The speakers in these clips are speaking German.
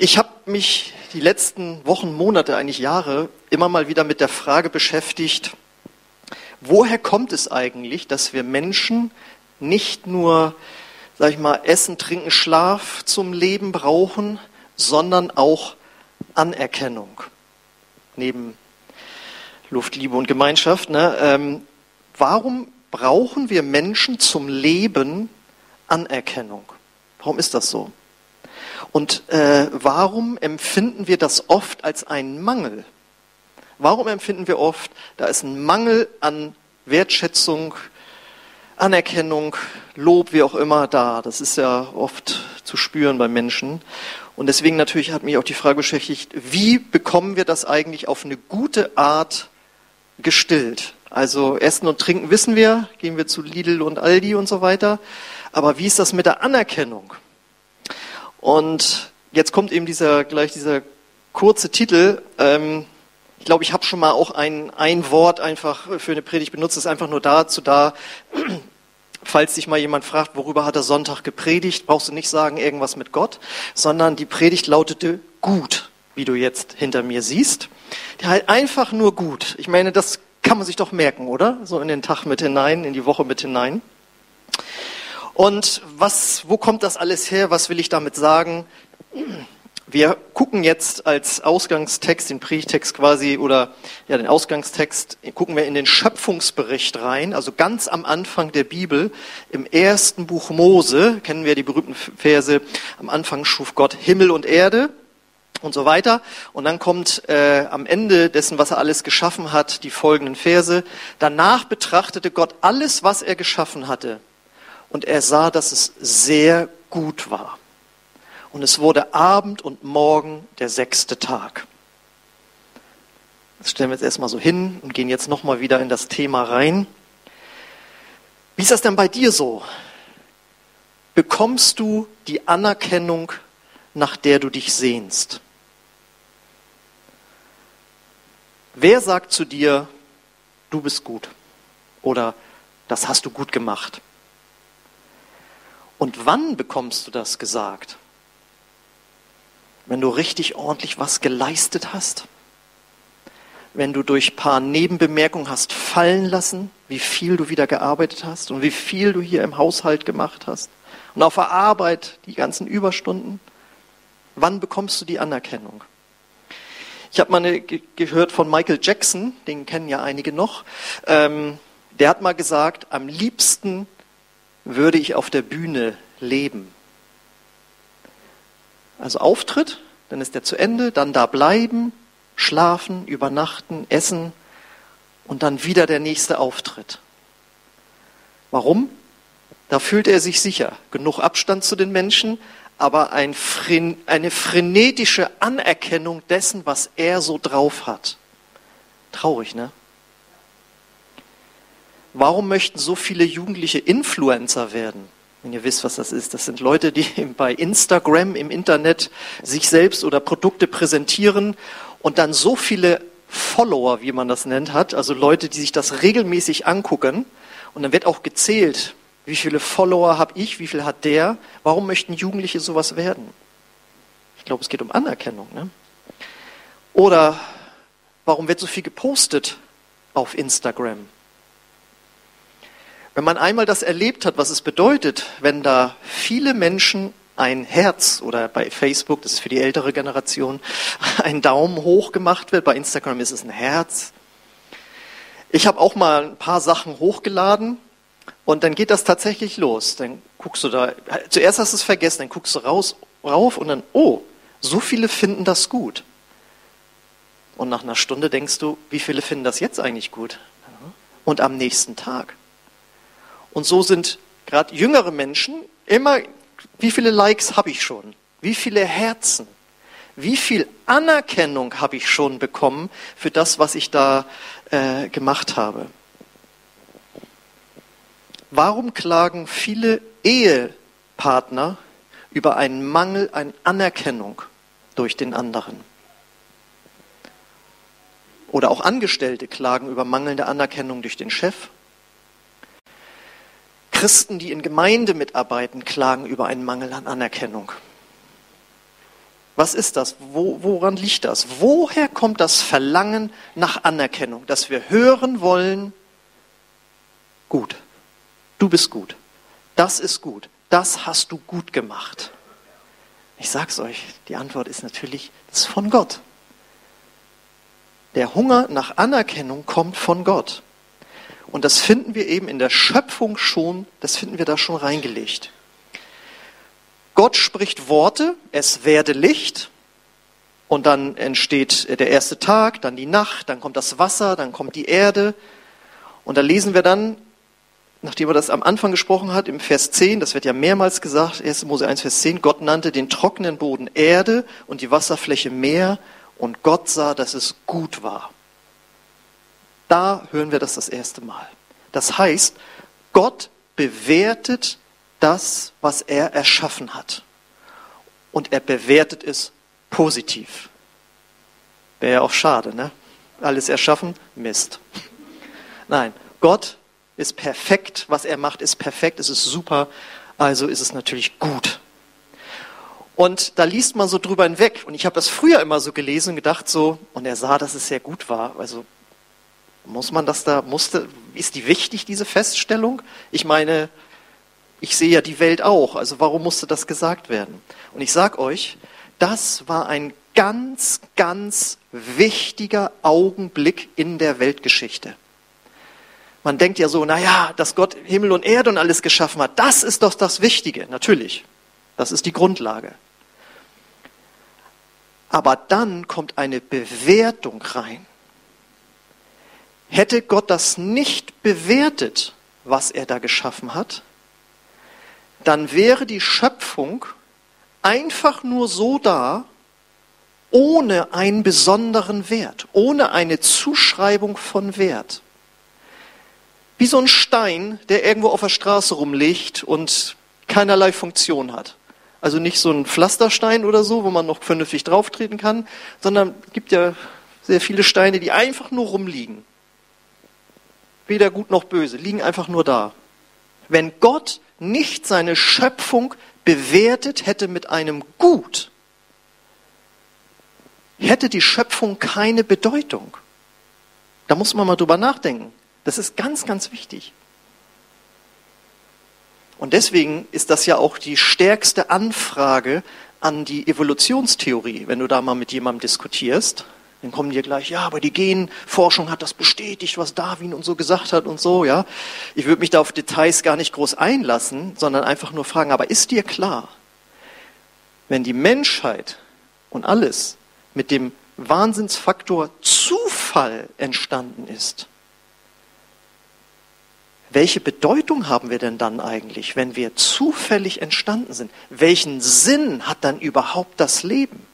Ich habe mich die letzten Wochen, Monate, eigentlich Jahre immer mal wieder mit der Frage beschäftigt, woher kommt es eigentlich, dass wir Menschen nicht nur, sag ich mal, Essen, Trinken, Schlaf zum Leben brauchen, sondern auch Anerkennung. Neben Luft, Liebe und Gemeinschaft. Ne? Ähm, warum brauchen wir Menschen zum Leben Anerkennung? Warum ist das so? Und äh, warum empfinden wir das oft als einen Mangel? Warum empfinden wir oft, da ist ein Mangel an Wertschätzung, Anerkennung, Lob, wie auch immer da? Das ist ja oft zu spüren bei Menschen. Und deswegen natürlich hat mich auch die Frage beschäftigt, wie bekommen wir das eigentlich auf eine gute Art gestillt? Also Essen und Trinken wissen wir, gehen wir zu Lidl und Aldi und so weiter. Aber wie ist das mit der Anerkennung? Und jetzt kommt eben dieser, gleich dieser kurze Titel. Ähm, ich glaube, ich habe schon mal auch ein, ein Wort einfach für eine Predigt benutzt. Das ist einfach nur dazu da, falls dich mal jemand fragt, worüber hat er Sonntag gepredigt, brauchst du nicht sagen irgendwas mit Gott, sondern die Predigt lautete gut, wie du jetzt hinter mir siehst. Halt einfach nur gut. Ich meine, das kann man sich doch merken, oder? So in den Tag mit hinein, in die Woche mit hinein. Und was, wo kommt das alles her? Was will ich damit sagen? Wir gucken jetzt als Ausgangstext, den Predigtext quasi, oder ja, den Ausgangstext, gucken wir in den Schöpfungsbericht rein, also ganz am Anfang der Bibel, im ersten Buch Mose, kennen wir die berühmten Verse, am Anfang schuf Gott Himmel und Erde und so weiter. Und dann kommt äh, am Ende dessen, was er alles geschaffen hat, die folgenden Verse. Danach betrachtete Gott alles, was er geschaffen hatte und er sah, dass es sehr gut war. Und es wurde Abend und Morgen der sechste Tag. Das stellen wir jetzt erstmal so hin und gehen jetzt nochmal wieder in das Thema rein. Wie ist das denn bei dir so? Bekommst du die Anerkennung, nach der du dich sehnst? Wer sagt zu dir, du bist gut? Oder das hast du gut gemacht? Und wann bekommst du das gesagt? Wenn du richtig ordentlich was geleistet hast? Wenn du durch paar Nebenbemerkungen hast fallen lassen, wie viel du wieder gearbeitet hast und wie viel du hier im Haushalt gemacht hast? Und auf der Arbeit die ganzen Überstunden? Wann bekommst du die Anerkennung? Ich habe mal eine, gehört von Michael Jackson, den kennen ja einige noch. Ähm, der hat mal gesagt, am liebsten würde ich auf der Bühne leben. Also Auftritt, dann ist der zu Ende, dann da bleiben, schlafen, übernachten, essen und dann wieder der nächste Auftritt. Warum? Da fühlt er sich sicher. Genug Abstand zu den Menschen, aber ein, eine frenetische Anerkennung dessen, was er so drauf hat. Traurig, ne? Warum möchten so viele Jugendliche Influencer werden? Wenn ihr wisst, was das ist, das sind Leute, die bei Instagram im Internet sich selbst oder Produkte präsentieren und dann so viele Follower, wie man das nennt, hat, also Leute, die sich das regelmäßig angucken. Und dann wird auch gezählt, wie viele Follower habe ich, wie viel hat der. Warum möchten Jugendliche sowas werden? Ich glaube, es geht um Anerkennung. Ne? Oder warum wird so viel gepostet auf Instagram? Wenn man einmal das erlebt hat, was es bedeutet, wenn da viele Menschen ein Herz oder bei Facebook, das ist für die ältere Generation, ein Daumen hoch gemacht wird, bei Instagram ist es ein Herz. Ich habe auch mal ein paar Sachen hochgeladen und dann geht das tatsächlich los. Dann guckst du da, zuerst hast du es vergessen, dann guckst du raus, rauf und dann, oh, so viele finden das gut. Und nach einer Stunde denkst du, wie viele finden das jetzt eigentlich gut? Und am nächsten Tag. Und so sind gerade jüngere Menschen immer, wie viele Likes habe ich schon? Wie viele Herzen? Wie viel Anerkennung habe ich schon bekommen für das, was ich da äh, gemacht habe? Warum klagen viele Ehepartner über einen Mangel an Anerkennung durch den anderen? Oder auch Angestellte klagen über mangelnde Anerkennung durch den Chef Christen, die in Gemeinde mitarbeiten, klagen über einen Mangel an Anerkennung. Was ist das? Wo, woran liegt das? Woher kommt das Verlangen nach Anerkennung, dass wir hören wollen, gut, du bist gut, das ist gut, das hast du gut gemacht. Ich sag's euch, die Antwort ist natürlich, das ist von Gott. Der Hunger nach Anerkennung kommt von Gott. Und das finden wir eben in der Schöpfung schon, das finden wir da schon reingelegt. Gott spricht Worte, es werde Licht, und dann entsteht der erste Tag, dann die Nacht, dann kommt das Wasser, dann kommt die Erde. Und da lesen wir dann, nachdem er das am Anfang gesprochen hat, im Vers 10, das wird ja mehrmals gesagt, 1. Mose 1, Vers 10, Gott nannte den trockenen Boden Erde und die Wasserfläche Meer und Gott sah, dass es gut war. Da hören wir das das erste Mal. Das heißt, Gott bewertet das, was er erschaffen hat. Und er bewertet es positiv. Wäre ja auch schade, ne? Alles erschaffen, Mist. Nein, Gott ist perfekt, was er macht, ist perfekt, es ist super, also ist es natürlich gut. Und da liest man so drüber hinweg. Und ich habe das früher immer so gelesen und gedacht so, und er sah, dass es sehr gut war. Also muss man das da, musste, ist die wichtig, diese Feststellung? Ich meine, ich sehe ja die Welt auch, also warum musste das gesagt werden? Und ich sage euch, das war ein ganz, ganz wichtiger Augenblick in der Weltgeschichte. Man denkt ja so, naja, dass Gott Himmel und Erde und alles geschaffen hat, das ist doch das Wichtige, natürlich. Das ist die Grundlage. Aber dann kommt eine Bewertung rein. Hätte Gott das nicht bewertet, was er da geschaffen hat, dann wäre die Schöpfung einfach nur so da, ohne einen besonderen Wert, ohne eine Zuschreibung von Wert. Wie so ein Stein, der irgendwo auf der Straße rumliegt und keinerlei Funktion hat. Also nicht so ein Pflasterstein oder so, wo man noch vernünftig drauftreten kann, sondern es gibt ja sehr viele Steine, die einfach nur rumliegen weder gut noch böse, liegen einfach nur da. Wenn Gott nicht seine Schöpfung bewertet hätte mit einem Gut, hätte die Schöpfung keine Bedeutung. Da muss man mal drüber nachdenken. Das ist ganz, ganz wichtig. Und deswegen ist das ja auch die stärkste Anfrage an die Evolutionstheorie, wenn du da mal mit jemandem diskutierst. Dann kommen die gleich, ja, aber die Genforschung hat das bestätigt, was Darwin und so gesagt hat und so, ja. Ich würde mich da auf Details gar nicht groß einlassen, sondern einfach nur fragen, aber ist dir klar, wenn die Menschheit und alles mit dem Wahnsinnsfaktor Zufall entstanden ist, welche Bedeutung haben wir denn dann eigentlich, wenn wir zufällig entstanden sind? Welchen Sinn hat dann überhaupt das Leben?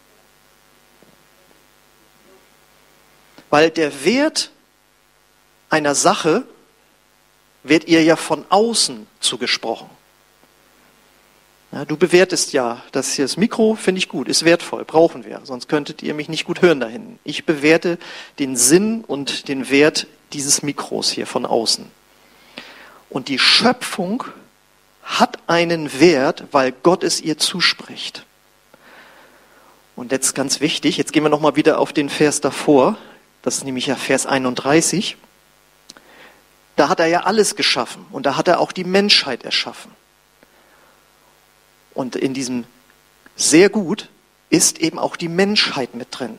Weil der Wert einer Sache wird ihr ja von außen zugesprochen. Ja, du bewertest ja, das hier das Mikro finde ich gut, ist wertvoll, brauchen wir, sonst könntet ihr mich nicht gut hören da hinten. Ich bewerte den Sinn und den Wert dieses Mikros hier von außen. Und die Schöpfung hat einen Wert, weil Gott es ihr zuspricht. Und jetzt ganz wichtig, jetzt gehen wir nochmal wieder auf den Vers davor, das ist nämlich ja Vers 31, da hat er ja alles geschaffen und da hat er auch die Menschheit erschaffen. Und in diesem sehr gut ist eben auch die Menschheit mit drin.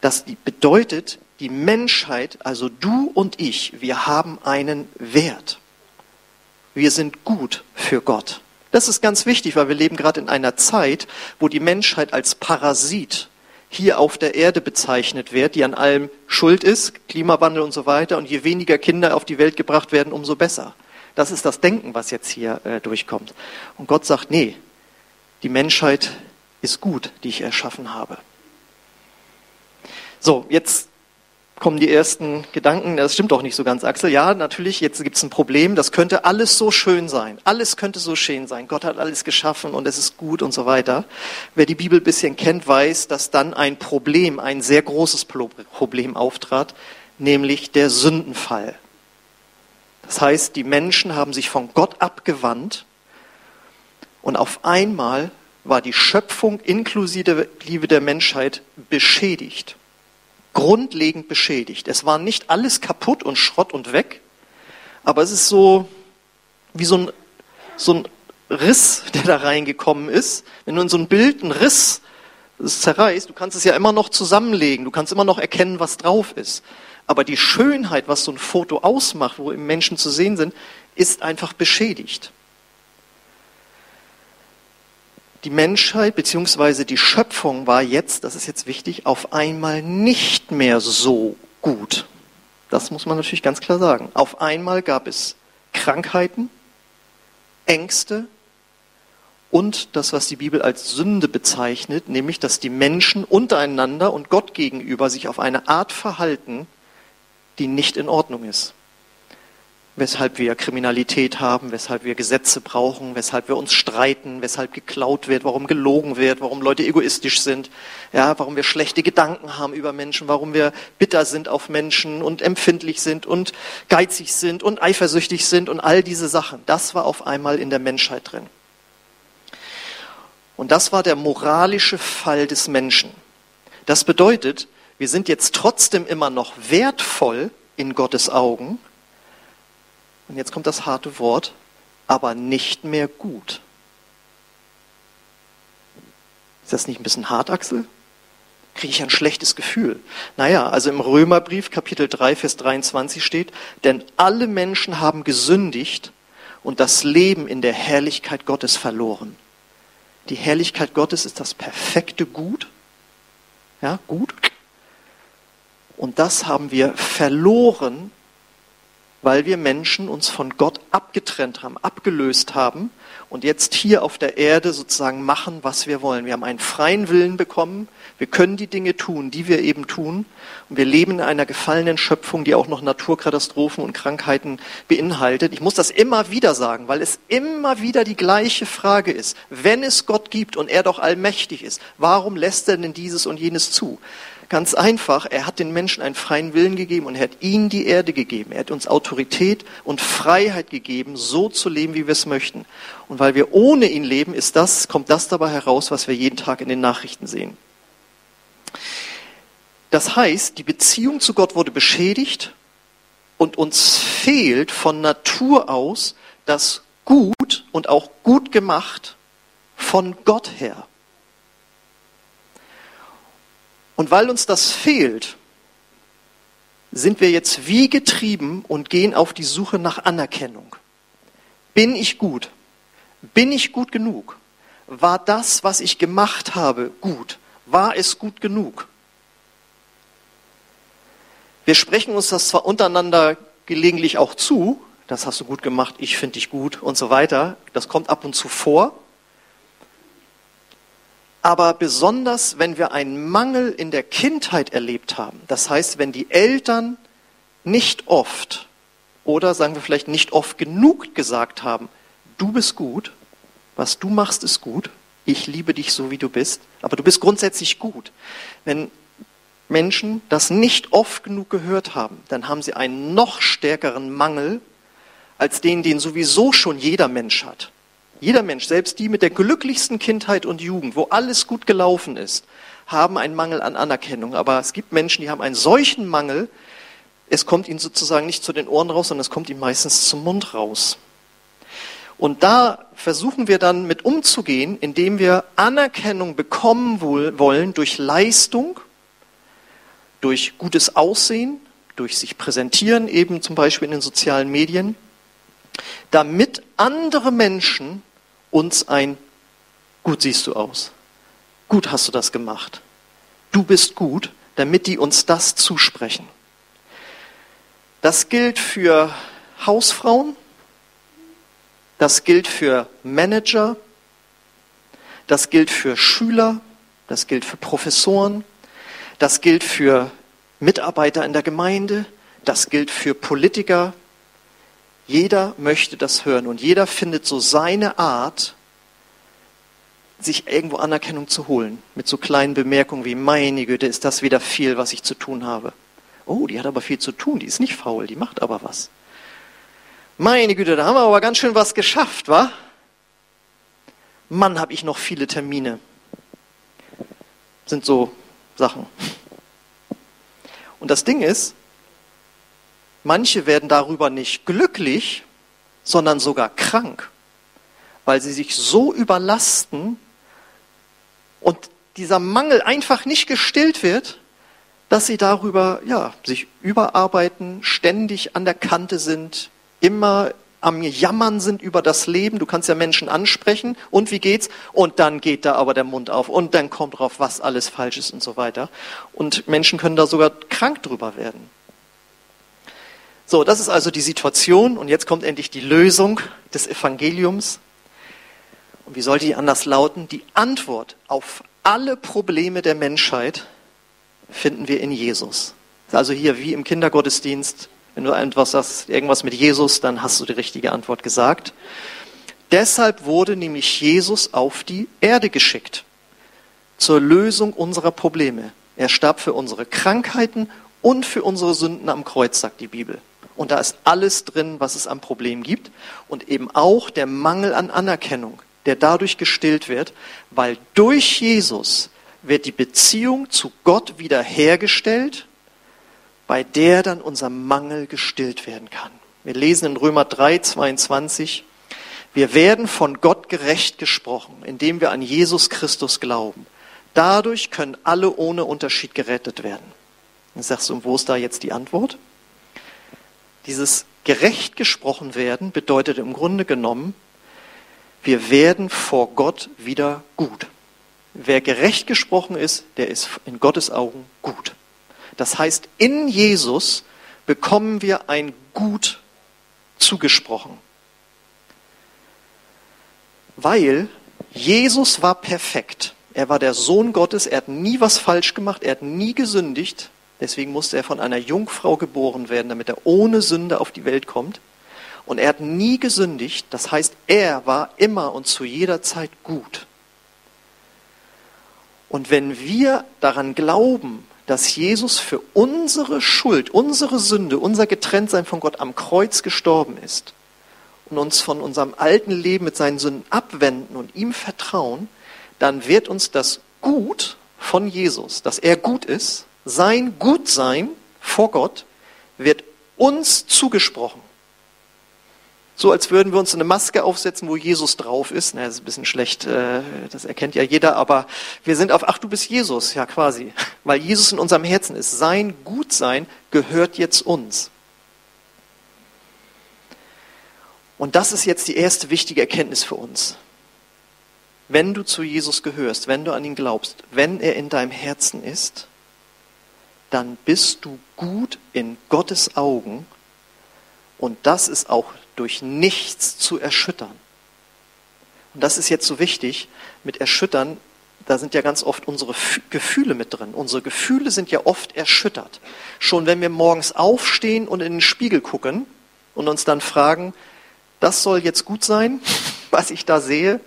Das bedeutet, die Menschheit, also du und ich, wir haben einen Wert. Wir sind gut für Gott. Das ist ganz wichtig, weil wir leben gerade in einer Zeit, wo die Menschheit als Parasit hier auf der Erde bezeichnet wird, die an allem schuld ist, Klimawandel und so weiter. Und je weniger Kinder auf die Welt gebracht werden, umso besser. Das ist das Denken, was jetzt hier äh, durchkommt. Und Gott sagt, nee, die Menschheit ist gut, die ich erschaffen habe. So, jetzt kommen die ersten Gedanken, das stimmt doch nicht so ganz, Axel. Ja, natürlich, jetzt gibt es ein Problem, das könnte alles so schön sein. Alles könnte so schön sein. Gott hat alles geschaffen und es ist gut und so weiter. Wer die Bibel ein bisschen kennt, weiß, dass dann ein Problem, ein sehr großes Problem auftrat, nämlich der Sündenfall. Das heißt, die Menschen haben sich von Gott abgewandt und auf einmal war die Schöpfung inklusive der Menschheit beschädigt. Grundlegend beschädigt. Es war nicht alles kaputt und Schrott und weg, aber es ist so wie so ein, so ein Riss, der da reingekommen ist. Wenn du in so ein Bild einen Riss zerreißt, du kannst es ja immer noch zusammenlegen, du kannst immer noch erkennen, was drauf ist. Aber die Schönheit, was so ein Foto ausmacht, wo im Menschen zu sehen sind, ist einfach beschädigt. Die Menschheit bzw. die Schöpfung war jetzt, das ist jetzt wichtig, auf einmal nicht mehr so gut. Das muss man natürlich ganz klar sagen. Auf einmal gab es Krankheiten, Ängste, und das, was die Bibel als Sünde bezeichnet, nämlich dass die Menschen untereinander und Gott gegenüber sich auf eine Art verhalten, die nicht in Ordnung ist. Weshalb wir Kriminalität haben, weshalb wir Gesetze brauchen, weshalb wir uns streiten, weshalb geklaut wird, warum gelogen wird, warum Leute egoistisch sind, ja, warum wir schlechte Gedanken haben über Menschen, warum wir bitter sind auf Menschen und empfindlich sind und geizig sind und eifersüchtig sind und all diese Sachen. Das war auf einmal in der Menschheit drin. Und das war der moralische Fall des Menschen. Das bedeutet, wir sind jetzt trotzdem immer noch wertvoll in Gottes Augen. Und jetzt kommt das harte Wort, aber nicht mehr gut. Ist das nicht ein bisschen hart, Axel? Kriege ich ein schlechtes Gefühl. Naja, also im Römerbrief Kapitel 3, Vers 23 steht, denn alle Menschen haben gesündigt und das Leben in der Herrlichkeit Gottes verloren. Die Herrlichkeit Gottes ist das perfekte Gut. Ja, gut. Und das haben wir verloren, weil wir Menschen uns von Gott abgetrennt haben, abgelöst haben und jetzt hier auf der Erde sozusagen machen, was wir wollen. Wir haben einen freien Willen bekommen. Wir können die Dinge tun, die wir eben tun. Und wir leben in einer gefallenen Schöpfung, die auch noch Naturkatastrophen und Krankheiten beinhaltet. Ich muss das immer wieder sagen, weil es immer wieder die gleiche Frage ist. Wenn es Gott gibt und er doch allmächtig ist, warum lässt er denn dieses und jenes zu? Ganz einfach, er hat den Menschen einen freien Willen gegeben und er hat ihnen die Erde gegeben. Er hat uns Autorität und Freiheit gegeben, so zu leben, wie wir es möchten. Und weil wir ohne ihn leben, ist das, kommt das dabei heraus, was wir jeden Tag in den Nachrichten sehen. Das heißt, die Beziehung zu Gott wurde beschädigt und uns fehlt von Natur aus das Gut und auch gut gemacht von Gott her. Und weil uns das fehlt, sind wir jetzt wie getrieben und gehen auf die Suche nach Anerkennung. Bin ich gut? Bin ich gut genug? War das, was ich gemacht habe, gut? War es gut genug? Wir sprechen uns das zwar untereinander gelegentlich auch zu, das hast du gut gemacht, ich finde dich gut und so weiter, das kommt ab und zu vor, aber besonders, wenn wir einen Mangel in der Kindheit erlebt haben, das heißt, wenn die Eltern nicht oft oder sagen wir vielleicht nicht oft genug gesagt haben, du bist gut, was du machst ist gut, ich liebe dich so wie du bist, aber du bist grundsätzlich gut. Wenn Menschen das nicht oft genug gehört haben, dann haben sie einen noch stärkeren Mangel als den, den sowieso schon jeder Mensch hat. Jeder Mensch, selbst die mit der glücklichsten Kindheit und Jugend, wo alles gut gelaufen ist, haben einen Mangel an Anerkennung. Aber es gibt Menschen, die haben einen solchen Mangel, es kommt ihnen sozusagen nicht zu den Ohren raus, sondern es kommt ihnen meistens zum Mund raus. Und da versuchen wir dann mit umzugehen, indem wir Anerkennung bekommen wollen durch Leistung, durch gutes Aussehen, durch sich präsentieren, eben zum Beispiel in den sozialen Medien, damit andere Menschen uns ein Gut siehst du aus. Gut hast du das gemacht. Du bist gut, damit die uns das zusprechen. Das gilt für Hausfrauen, das gilt für Manager, das gilt für Schüler, das gilt für Professoren, das gilt für Mitarbeiter in der Gemeinde, das gilt für Politiker, jeder möchte das hören und jeder findet so seine Art, sich irgendwo Anerkennung zu holen. Mit so kleinen Bemerkungen wie, meine Güte, ist das wieder viel, was ich zu tun habe. Oh, die hat aber viel zu tun, die ist nicht faul, die macht aber was. Meine Güte, da haben wir aber ganz schön was geschafft, wa? Mann, habe ich noch viele Termine. Sind so Sachen. Und das Ding ist, manche werden darüber nicht glücklich, sondern sogar krank, weil sie sich so überlasten und dieser Mangel einfach nicht gestillt wird, dass sie darüber ja, sich überarbeiten, ständig an der Kante sind, immer am Jammern sind über das Leben. Du kannst ja Menschen ansprechen und wie geht's? Und dann geht da aber der Mund auf und dann kommt drauf, was alles falsch ist und so weiter. Und Menschen können da sogar krank drüber werden. So, das ist also die Situation und jetzt kommt endlich die Lösung des Evangeliums. Und wie sollte die anders lauten? Die Antwort auf alle Probleme der Menschheit finden wir in Jesus. Also hier wie im Kindergottesdienst, wenn du etwas sagst, irgendwas mit Jesus, dann hast du die richtige Antwort gesagt. Deshalb wurde nämlich Jesus auf die Erde geschickt. Zur Lösung unserer Probleme. Er starb für unsere Krankheiten und für unsere Sünden am Kreuz, sagt die Bibel. Und da ist alles drin, was es am Problem gibt. Und eben auch der Mangel an Anerkennung, der dadurch gestillt wird, weil durch Jesus wird die Beziehung zu Gott wiederhergestellt bei der dann unser Mangel gestillt werden kann. Wir lesen in Römer 3, 22, wir werden von Gott gerecht gesprochen, indem wir an Jesus Christus glauben. Dadurch können alle ohne Unterschied gerettet werden. Dann sagst du, wo ist da jetzt die Antwort? Dieses gerecht gesprochen werden bedeutet im Grunde genommen, wir werden vor Gott wieder gut. Wer gerecht gesprochen ist, der ist in Gottes Augen gut. Das heißt, in Jesus bekommen wir ein Gut zugesprochen. Weil Jesus war perfekt. Er war der Sohn Gottes, er hat nie was falsch gemacht, er hat nie gesündigt. Deswegen musste er von einer Jungfrau geboren werden, damit er ohne Sünde auf die Welt kommt. Und er hat nie gesündigt, das heißt, er war immer und zu jeder Zeit gut. Und wenn wir daran glauben, dass Jesus für unsere Schuld, unsere Sünde, unser Getrenntsein von Gott am Kreuz gestorben ist und uns von unserem alten Leben mit seinen Sünden abwenden und ihm vertrauen, dann wird uns das Gut von Jesus, dass er gut ist, sein Gutsein vor Gott, wird uns zugesprochen. So als würden wir uns eine Maske aufsetzen, wo Jesus drauf ist. Na, das ist ein bisschen schlecht, äh, das erkennt ja jeder, aber wir sind auf, ach, du bist Jesus, ja quasi. Weil Jesus in unserem Herzen ist. Sein Gutsein gehört jetzt uns. Und das ist jetzt die erste wichtige Erkenntnis für uns. Wenn du zu Jesus gehörst, wenn du an ihn glaubst, wenn er in deinem Herzen ist, dann bist du gut in Gottes Augen und das ist auch durch nichts zu erschüttern. Und das ist jetzt so wichtig mit erschüttern, da sind ja ganz oft unsere Gefühle mit drin. Unsere Gefühle sind ja oft erschüttert. Schon wenn wir morgens aufstehen und in den Spiegel gucken und uns dann fragen, das soll jetzt gut sein, was ich da sehe.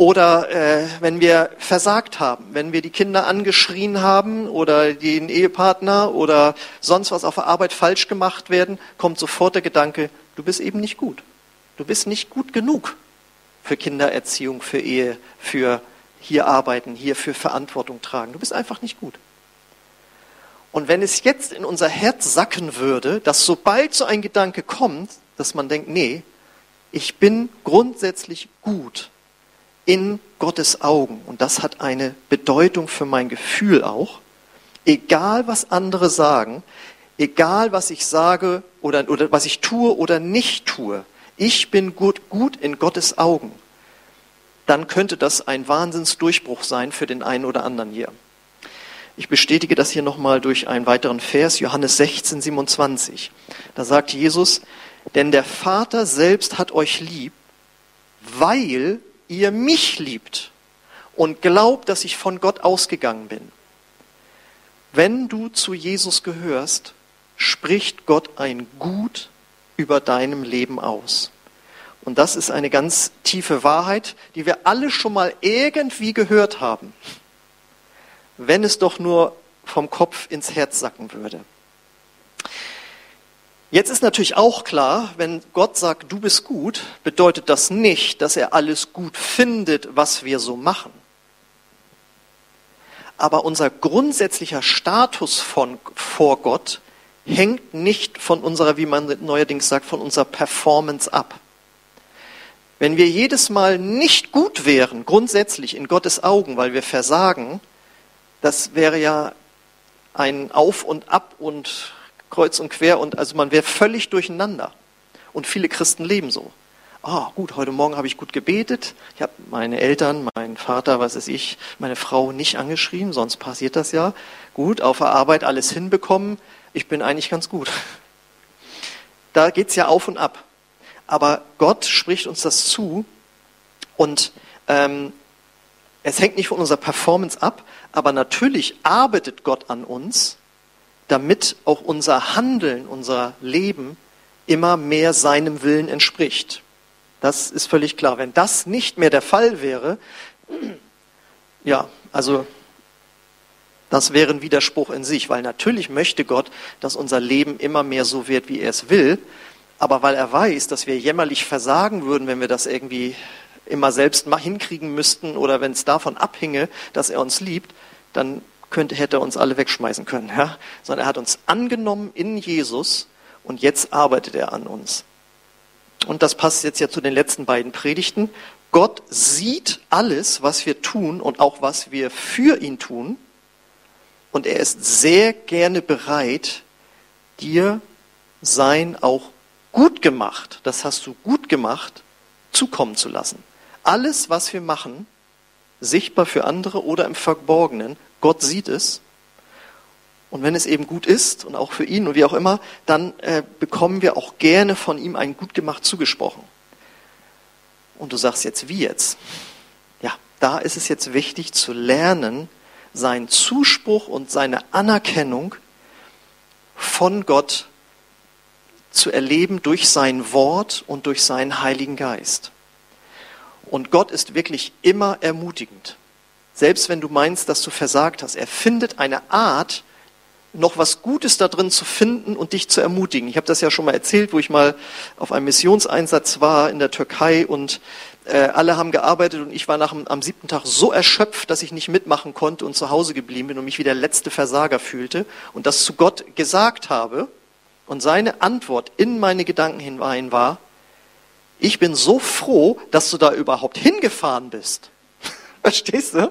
Oder äh, wenn wir versagt haben, wenn wir die Kinder angeschrien haben oder den Ehepartner oder sonst was auf der Arbeit falsch gemacht werden, kommt sofort der Gedanke, Du bist eben nicht gut. Du bist nicht gut genug für Kindererziehung, für Ehe, für hier arbeiten, hier für Verantwortung tragen. Du bist einfach nicht gut. Und wenn es jetzt in unser Herz sacken würde, dass sobald so ein Gedanke kommt, dass man denkt, nee, ich bin grundsätzlich gut in Gottes Augen. Und das hat eine Bedeutung für mein Gefühl auch. Egal was andere sagen, egal was ich sage oder, oder was ich tue oder nicht tue, ich bin gut, gut in Gottes Augen, dann könnte das ein Wahnsinnsdurchbruch sein für den einen oder anderen hier. Ich bestätige das hier nochmal durch einen weiteren Vers, Johannes 16, 27. Da sagt Jesus, denn der Vater selbst hat euch lieb, weil ihr mich liebt und glaubt, dass ich von Gott ausgegangen bin. Wenn du zu Jesus gehörst, spricht Gott ein Gut über deinem Leben aus. Und das ist eine ganz tiefe Wahrheit, die wir alle schon mal irgendwie gehört haben, wenn es doch nur vom Kopf ins Herz sacken würde. Jetzt ist natürlich auch klar, wenn Gott sagt, du bist gut, bedeutet das nicht, dass er alles gut findet, was wir so machen. Aber unser grundsätzlicher Status von, vor Gott hängt nicht von unserer, wie man neuerdings sagt, von unserer Performance ab. Wenn wir jedes Mal nicht gut wären, grundsätzlich in Gottes Augen, weil wir versagen, das wäre ja ein Auf und Ab und kreuz und quer und also man wäre völlig durcheinander. Und viele Christen leben so. Ah, oh, gut, heute Morgen habe ich gut gebetet. Ich habe meine Eltern, meinen Vater, was weiß ich, meine Frau nicht angeschrien, sonst passiert das ja. Gut, auf der Arbeit alles hinbekommen. Ich bin eigentlich ganz gut. Da geht's ja auf und ab. Aber Gott spricht uns das zu und ähm, es hängt nicht von unserer Performance ab, aber natürlich arbeitet Gott an uns damit auch unser Handeln, unser Leben immer mehr seinem Willen entspricht. Das ist völlig klar. Wenn das nicht mehr der Fall wäre, ja, also das wäre ein Widerspruch in sich, weil natürlich möchte Gott, dass unser Leben immer mehr so wird, wie er es will, aber weil er weiß, dass wir jämmerlich versagen würden, wenn wir das irgendwie immer selbst mal hinkriegen müssten oder wenn es davon abhinge, dass er uns liebt, dann könnte, hätte er uns alle wegschmeißen können, ja? sondern er hat uns angenommen in Jesus und jetzt arbeitet er an uns. Und das passt jetzt ja zu den letzten beiden Predigten. Gott sieht alles, was wir tun und auch was wir für ihn tun. Und er ist sehr gerne bereit, dir sein auch gut gemacht, das hast du gut gemacht, zukommen zu lassen. Alles, was wir machen, sichtbar für andere oder im Verborgenen, Gott sieht es. Und wenn es eben gut ist und auch für ihn und wie auch immer, dann äh, bekommen wir auch gerne von ihm ein gut gemacht zugesprochen. Und du sagst jetzt, wie jetzt? Ja, da ist es jetzt wichtig zu lernen, seinen Zuspruch und seine Anerkennung von Gott zu erleben durch sein Wort und durch seinen Heiligen Geist. Und Gott ist wirklich immer ermutigend. Selbst wenn du meinst, dass du versagt hast. Er findet eine Art, noch was Gutes da drin zu finden und dich zu ermutigen. Ich habe das ja schon mal erzählt, wo ich mal auf einem Missionseinsatz war in der Türkei und äh, alle haben gearbeitet und ich war nach, am siebten Tag so erschöpft, dass ich nicht mitmachen konnte und zu Hause geblieben bin und mich wie der letzte Versager fühlte und das zu Gott gesagt habe. Und seine Antwort in meine Gedanken hinein war, ich bin so froh, dass du da überhaupt hingefahren bist. Verstehst du?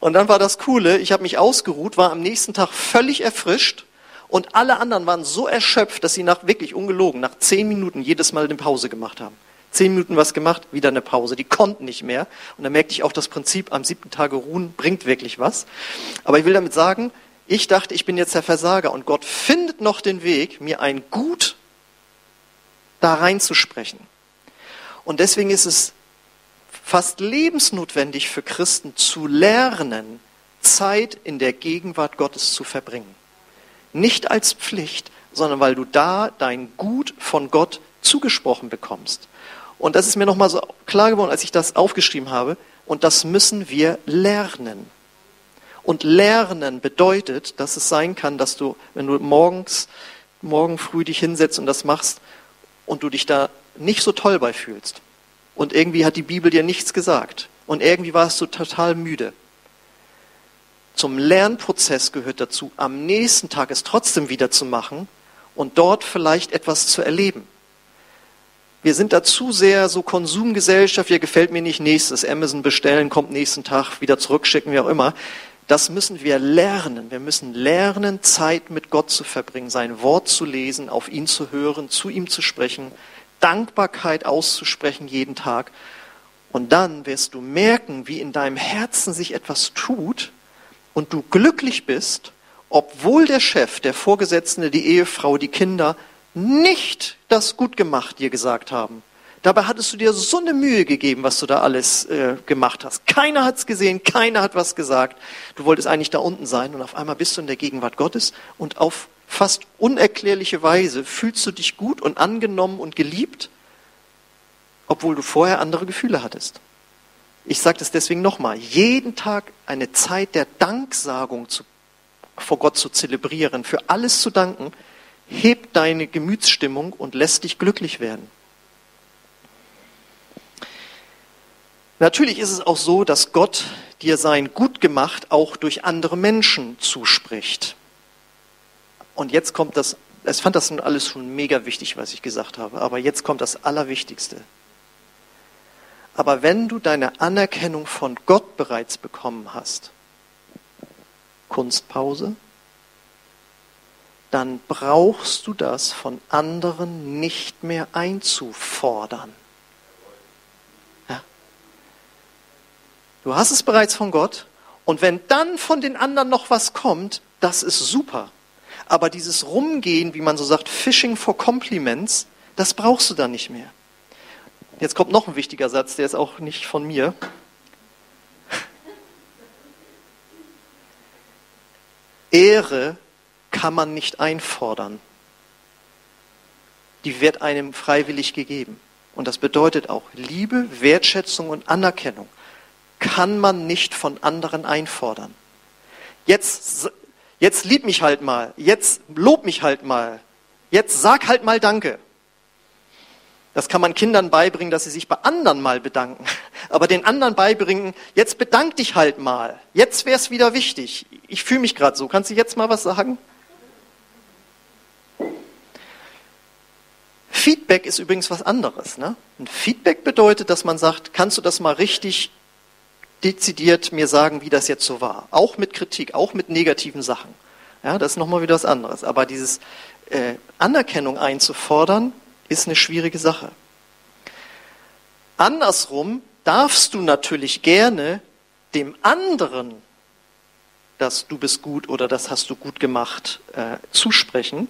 Und dann war das Coole, ich habe mich ausgeruht, war am nächsten Tag völlig erfrischt und alle anderen waren so erschöpft, dass sie nach, wirklich ungelogen, nach zehn Minuten jedes Mal eine Pause gemacht haben. Zehn Minuten was gemacht, wieder eine Pause. Die konnten nicht mehr. Und da merkte ich auch, das Prinzip am siebten Tage ruhen bringt wirklich was. Aber ich will damit sagen, ich dachte, ich bin jetzt der Versager und Gott findet noch den Weg, mir ein Gut da reinzusprechen. Und deswegen ist es fast lebensnotwendig für Christen zu lernen, Zeit in der Gegenwart Gottes zu verbringen. Nicht als Pflicht, sondern weil du da dein Gut von Gott zugesprochen bekommst. Und das ist mir nochmal so klar geworden, als ich das aufgeschrieben habe. Und das müssen wir lernen. Und lernen bedeutet, dass es sein kann, dass du, wenn du morgens, morgen früh dich hinsetzt und das machst und du dich da nicht so toll bei fühlst, und irgendwie hat die Bibel dir nichts gesagt und irgendwie warst du total müde. Zum Lernprozess gehört dazu, am nächsten Tag es trotzdem wieder zu machen und dort vielleicht etwas zu erleben. Wir sind da zu sehr so Konsumgesellschaft, ja gefällt mir nicht nächstes, Amazon bestellen, kommt nächsten Tag, wieder zurückschicken, wie auch immer. Das müssen wir lernen. Wir müssen lernen, Zeit mit Gott zu verbringen, sein Wort zu lesen, auf ihn zu hören, zu ihm zu sprechen, Dankbarkeit auszusprechen jeden Tag. Und dann wirst du merken, wie in deinem Herzen sich etwas tut und du glücklich bist, obwohl der Chef, der Vorgesetzte, die Ehefrau, die Kinder nicht das gut gemacht dir gesagt haben. Dabei hattest du dir so eine Mühe gegeben, was du da alles äh, gemacht hast. Keiner hat es gesehen, keiner hat was gesagt. Du wolltest eigentlich da unten sein und auf einmal bist du in der Gegenwart Gottes und auf fast unerklärliche Weise fühlst du dich gut und angenommen und geliebt, obwohl du vorher andere Gefühle hattest. Ich sage das deswegen nochmal, jeden Tag eine Zeit der Danksagung zu, vor Gott zu zelebrieren, für alles zu danken, hebt deine Gemütsstimmung und lässt dich glücklich werden. Natürlich ist es auch so, dass Gott dir sein Gutgemacht auch durch andere Menschen zuspricht. Und jetzt kommt das, ich fand das alles schon mega wichtig, was ich gesagt habe, aber jetzt kommt das Allerwichtigste. Aber wenn du deine Anerkennung von Gott bereits bekommen hast, Kunstpause, dann brauchst du das von anderen nicht mehr einzufordern. Ja? Du hast es bereits von Gott und wenn dann von den anderen noch was kommt, das ist super. Aber dieses Rumgehen, wie man so sagt, Fishing for Compliments, das brauchst du dann nicht mehr. Jetzt kommt noch ein wichtiger Satz, der ist auch nicht von mir. Ehre kann man nicht einfordern. Die wird einem freiwillig gegeben. Und das bedeutet auch, Liebe, Wertschätzung und Anerkennung kann man nicht von anderen einfordern. Jetzt, jetzt lieb mich halt mal, jetzt lob mich halt mal, jetzt sag halt mal Danke. Das kann man Kindern beibringen, dass sie sich bei anderen mal bedanken. Aber den anderen beibringen, jetzt bedank dich halt mal. Jetzt wäre es wieder wichtig. Ich fühle mich gerade so. Kannst du jetzt mal was sagen? Feedback ist übrigens was anderes. Ne? Ein Feedback bedeutet, dass man sagt, kannst du das mal richtig dezidiert mir sagen, wie das jetzt so war? Auch mit Kritik, auch mit negativen Sachen. Ja, das ist nochmal wieder was anderes. Aber dieses äh, Anerkennung einzufordern, ist eine schwierige Sache. Andersrum darfst du natürlich gerne dem anderen, dass du bist gut oder das hast du gut gemacht, äh, zusprechen.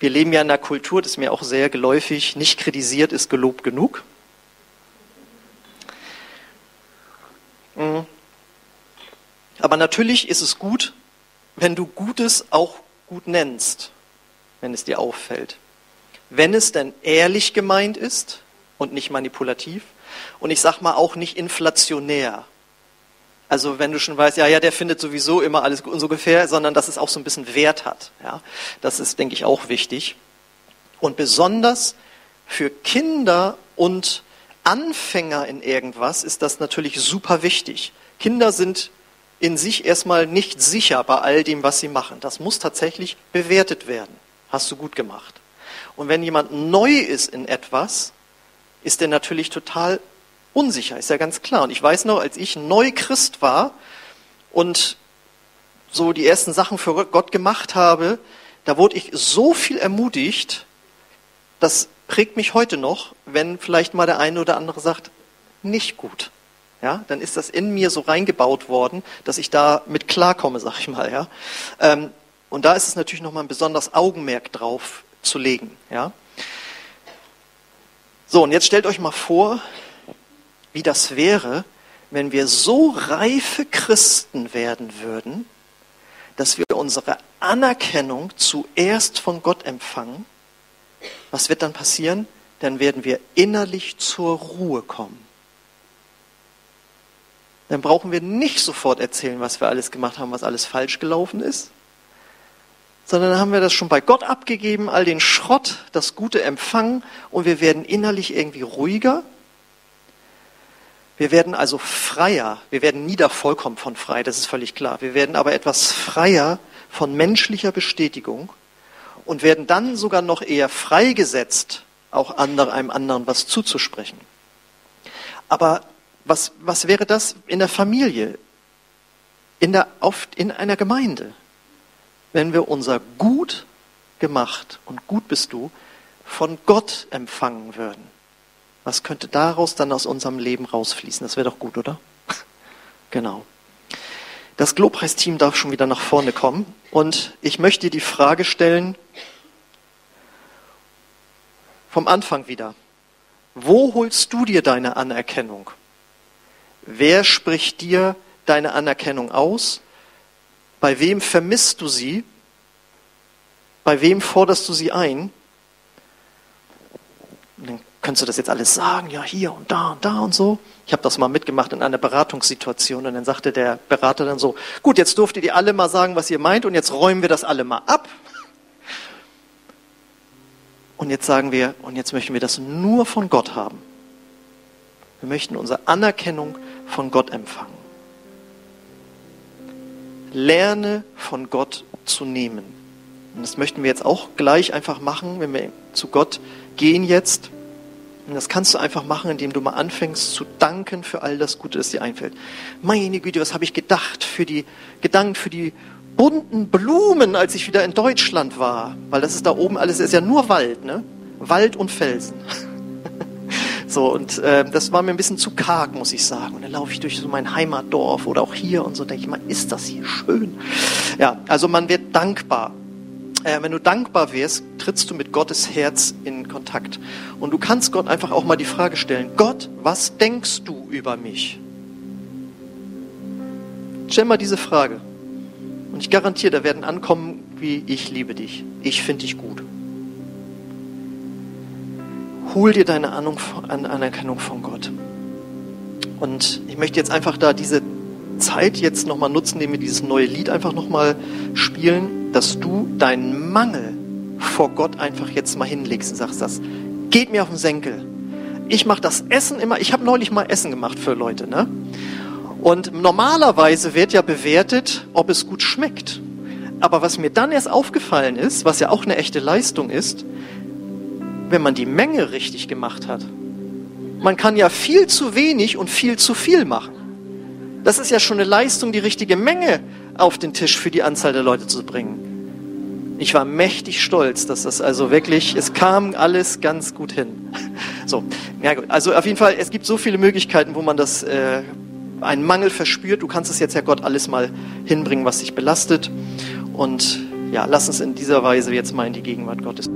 Wir leben ja in einer Kultur, das ist mir auch sehr geläufig, nicht kritisiert ist gelobt genug. Aber natürlich ist es gut, wenn du Gutes auch gut nennst, wenn es dir auffällt. Wenn es denn ehrlich gemeint ist und nicht manipulativ und ich sag mal auch nicht inflationär. Also wenn du schon weißt, ja, ja, der findet sowieso immer alles gut und so ungefähr, sondern dass es auch so ein bisschen Wert hat. Ja, das ist, denke ich, auch wichtig. Und besonders für Kinder und Anfänger in irgendwas ist das natürlich super wichtig. Kinder sind in sich erstmal nicht sicher bei all dem, was sie machen. Das muss tatsächlich bewertet werden. Hast du gut gemacht. Und wenn jemand neu ist in etwas, ist er natürlich total unsicher, ist ja ganz klar. Und ich weiß noch, als ich neu Christ war und so die ersten Sachen für Gott gemacht habe, da wurde ich so viel ermutigt, das prägt mich heute noch, wenn vielleicht mal der eine oder andere sagt, nicht gut. Ja, dann ist das in mir so reingebaut worden, dass ich da mit klarkomme, sag ich mal. Ja. Ähm, und da ist es natürlich nochmal ein besonderes Augenmerk drauf zu legen. Ja. So, und jetzt stellt euch mal vor, wie das wäre, wenn wir so reife Christen werden würden, dass wir unsere Anerkennung zuerst von Gott empfangen. Was wird dann passieren? Dann werden wir innerlich zur Ruhe kommen. Dann brauchen wir nicht sofort erzählen, was wir alles gemacht haben, was alles falsch gelaufen ist, sondern dann haben wir das schon bei Gott abgegeben, all den Schrott, das Gute empfangen und wir werden innerlich irgendwie ruhiger wir werden also freier. Wir werden nie da vollkommen von frei, das ist völlig klar. Wir werden aber etwas freier von menschlicher Bestätigung und werden dann sogar noch eher freigesetzt, auch andere, einem anderen was zuzusprechen. Aber was, was wäre das in der Familie, in, der, auf, in einer Gemeinde, wenn wir unser Gut gemacht und gut bist du von Gott empfangen würden? Was könnte daraus dann aus unserem Leben rausfließen? Das wäre doch gut, oder? genau. Das Globpreisteam darf schon wieder nach vorne kommen und ich möchte dir die Frage stellen, vom Anfang wieder. Wo holst du dir deine Anerkennung? Wer spricht dir deine Anerkennung aus? Bei wem vermisst du sie? Bei wem forderst du sie ein? dann Könntest du das jetzt alles sagen? Ja, hier und da und da und so. Ich habe das mal mitgemacht in einer Beratungssituation und dann sagte der Berater dann so, gut, jetzt durftet ihr alle mal sagen, was ihr meint und jetzt räumen wir das alle mal ab. Und jetzt sagen wir, und jetzt möchten wir das nur von Gott haben. Wir möchten unsere Anerkennung von Gott empfangen. Lerne von Gott zu nehmen. Und das möchten wir jetzt auch gleich einfach machen, wenn wir zu Gott gehen jetzt. Und das kannst du einfach machen, indem du mal anfängst zu danken für all das Gute, das dir einfällt. Meine Güte, was habe ich gedacht für die gedankt für die bunten Blumen, als ich wieder in Deutschland war, weil das ist da oben alles ist ja nur Wald, ne? Wald und Felsen. so und äh, das war mir ein bisschen zu karg, muss ich sagen. Und dann laufe ich durch so mein Heimatdorf oder auch hier und so denke ich, mal, ist das hier schön? Ja, also man wird dankbar äh, wenn du dankbar wirst, trittst du mit Gottes Herz in Kontakt. Und du kannst Gott einfach auch mal die Frage stellen, Gott, was denkst du über mich? Stell mal diese Frage. Und ich garantiere, da werden ankommen wie, ich liebe dich, ich finde dich gut. Hol dir deine Anerkennung von Gott. Und ich möchte jetzt einfach da diese Zeit jetzt nochmal nutzen, indem wir dieses neue Lied einfach nochmal spielen dass du deinen Mangel vor Gott einfach jetzt mal hinlegst und sagst, das geht mir auf den Senkel. Ich mache das Essen immer, ich habe neulich mal Essen gemacht für Leute, ne? Und normalerweise wird ja bewertet, ob es gut schmeckt. Aber was mir dann erst aufgefallen ist, was ja auch eine echte Leistung ist, wenn man die Menge richtig gemacht hat. Man kann ja viel zu wenig und viel zu viel machen. Das ist ja schon eine Leistung, die richtige Menge auf den Tisch für die Anzahl der Leute zu bringen. Ich war mächtig stolz, dass das also wirklich, es kam alles ganz gut hin. So, ja gut. Also auf jeden Fall, es gibt so viele Möglichkeiten, wo man das, äh, einen Mangel verspürt. Du kannst es jetzt ja Gott alles mal hinbringen, was dich belastet. Und ja, lass uns in dieser Weise jetzt mal in die Gegenwart Gottes.